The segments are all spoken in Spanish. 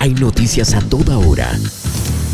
Hay noticias a toda hora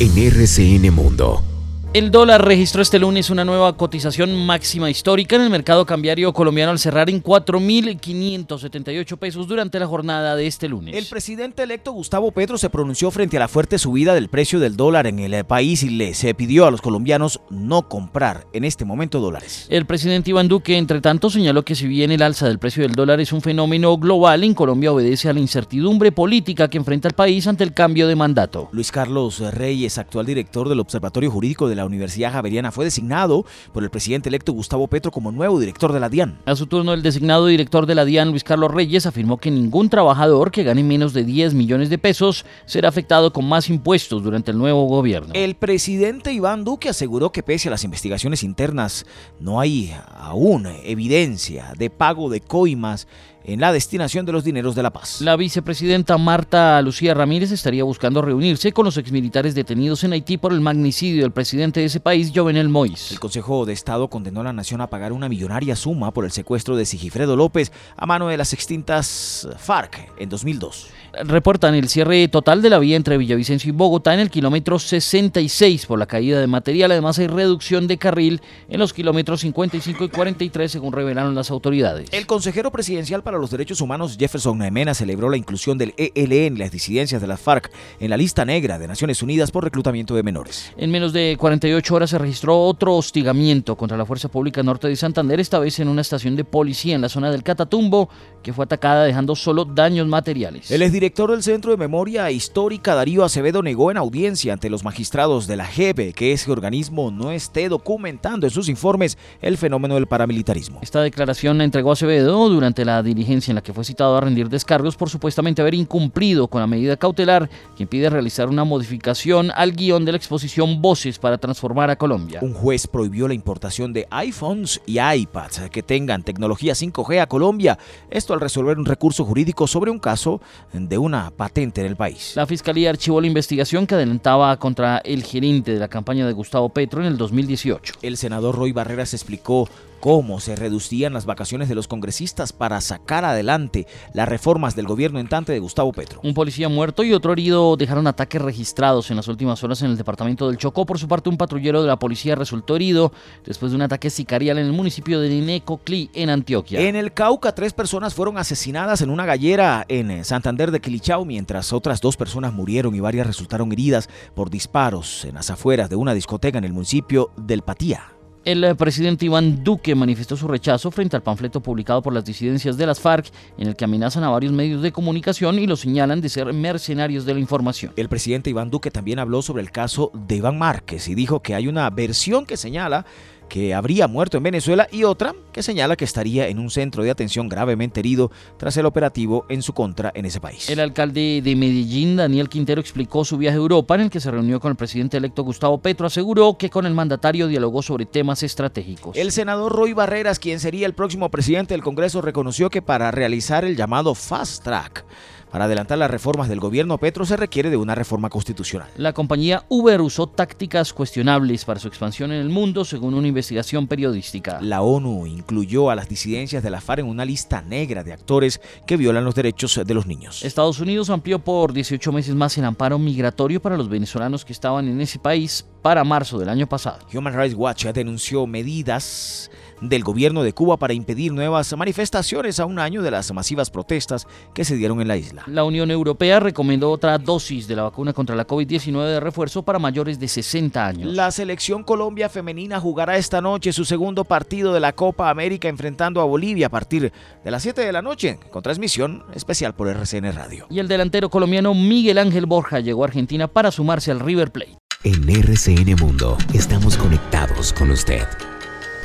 en RCN Mundo. El dólar registró este lunes una nueva cotización máxima histórica en el mercado cambiario colombiano al cerrar en 4.578 pesos durante la jornada de este lunes. El presidente electo Gustavo Petro se pronunció frente a la fuerte subida del precio del dólar en el país y le se pidió a los colombianos no comprar en este momento dólares. El presidente Iván Duque, entre tanto, señaló que si bien el alza del precio del dólar es un fenómeno global, en Colombia obedece a la incertidumbre política que enfrenta el país ante el cambio de mandato. Luis Carlos Reyes, actual director del Observatorio Jurídico de la Universidad Javeriana fue designado por el presidente electo Gustavo Petro como nuevo director de la DIAN. A su turno, el designado director de la DIAN, Luis Carlos Reyes, afirmó que ningún trabajador que gane menos de 10 millones de pesos será afectado con más impuestos durante el nuevo gobierno. El presidente Iván Duque aseguró que pese a las investigaciones internas no hay aún evidencia de pago de coimas en la destinación de los dineros de la paz. La vicepresidenta Marta Lucía Ramírez estaría buscando reunirse con los exmilitares detenidos en Haití por el magnicidio del presidente de ese país, Jovenel Moïse. El Consejo de Estado condenó a la nación a pagar una millonaria suma por el secuestro de Sigifredo López a mano de las extintas FARC en 2002. Reportan el cierre total de la vía entre Villavicencio y Bogotá en el kilómetro 66 por la caída de material. Además hay reducción de carril en los kilómetros 55 y 43 según revelaron las autoridades. El consejero presidencial para los derechos humanos Jefferson Naemena celebró la inclusión del ELN, las disidencias de las FARC, en la lista negra de Naciones Unidas por reclutamiento de menores. En menos de 48 horas se registró otro hostigamiento contra la Fuerza Pública Norte de Santander, esta vez en una estación de policía en la zona del Catatumbo, que fue atacada dejando solo daños materiales. El exdirector del Centro de Memoria Histórica Darío Acevedo negó en audiencia ante los magistrados de la JEP que ese organismo no esté documentando en sus informes el fenómeno del paramilitarismo. Esta declaración la entregó Acevedo durante la diligencia en la que fue citado a rendir descargos por supuestamente haber incumplido con la medida cautelar que impide realizar una modificación al guion de la exposición Voces para transformar a Colombia. Un juez prohibió la importación de iPhones y iPads que tengan tecnología 5G a Colombia. Esto al resolver un recurso jurídico sobre un caso de una patente en el país. La Fiscalía archivó la investigación que adelantaba contra el gerente de la campaña de Gustavo Petro en el 2018. El senador Roy Barreras explicó cómo se reducían las vacaciones de los congresistas para sacar adelante las reformas del gobierno entrante de Gustavo Petro. Un policía muerto y otro herido dejaron ataques registrados en las últimas horas en el departamento del Chocó. Por su parte, un patrullero de la policía resultó herido después de un ataque sicarial en el municipio de Necoclí, en Antioquia. En el Cauca, tres personas fueron asesinadas en una gallera en Santander de Quilichao, mientras otras dos personas murieron y varias resultaron heridas por disparos en las afueras de una discoteca en el municipio del Patía. El presidente Iván Duque manifestó su rechazo frente al panfleto publicado por las disidencias de las FARC, en el que amenazan a varios medios de comunicación y los señalan de ser mercenarios de la información. El presidente Iván Duque también habló sobre el caso de Iván Márquez y dijo que hay una versión que señala que habría muerto en Venezuela y otra que señala que estaría en un centro de atención gravemente herido tras el operativo en su contra en ese país. El alcalde de Medellín, Daniel Quintero, explicó su viaje a Europa en el que se reunió con el presidente electo Gustavo Petro. Aseguró que con el mandatario dialogó sobre temas estratégicos. El senador Roy Barreras, quien sería el próximo presidente del Congreso, reconoció que para realizar el llamado Fast Track, para adelantar las reformas del gobierno Petro se requiere de una reforma constitucional. La compañía Uber usó tácticas cuestionables para su expansión en el mundo, según una investigación periodística. La ONU incluyó a las disidencias de la FARC en una lista negra de actores que violan los derechos de los niños. Estados Unidos amplió por 18 meses más el amparo migratorio para los venezolanos que estaban en ese país para marzo del año pasado. Human Rights Watch denunció medidas del gobierno de Cuba para impedir nuevas manifestaciones a un año de las masivas protestas que se dieron en la isla. La Unión Europea recomendó otra dosis de la vacuna contra la COVID-19 de refuerzo para mayores de 60 años. La selección Colombia femenina jugará esta noche su segundo partido de la Copa América enfrentando a Bolivia a partir de las 7 de la noche, con transmisión especial por RCN Radio. Y el delantero colombiano Miguel Ángel Borja llegó a Argentina para sumarse al River Plate. En RCN Mundo estamos conectados con usted.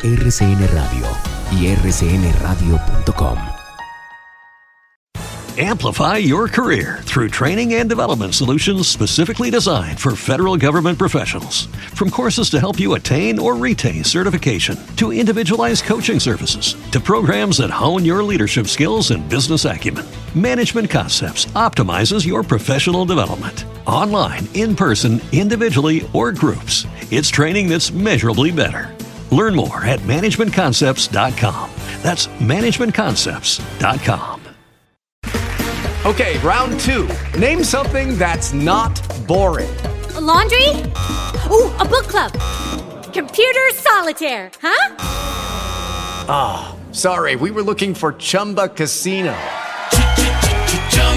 RCN Radio y rcnradio.com. Amplify your career through training and development solutions specifically designed for federal government professionals. From courses to help you attain or retain certification, to individualized coaching services, to programs that hone your leadership skills and business acumen, Management Concepts optimizes your professional development. Online, in person, individually, or groups, it's training that's measurably better. Learn more at managementconcepts.com. That's managementconcepts.com. Okay, round two. Name something that's not boring. A laundry? Ooh, a book club. Computer solitaire, huh? Ah, oh, sorry, we were looking for Chumba Casino.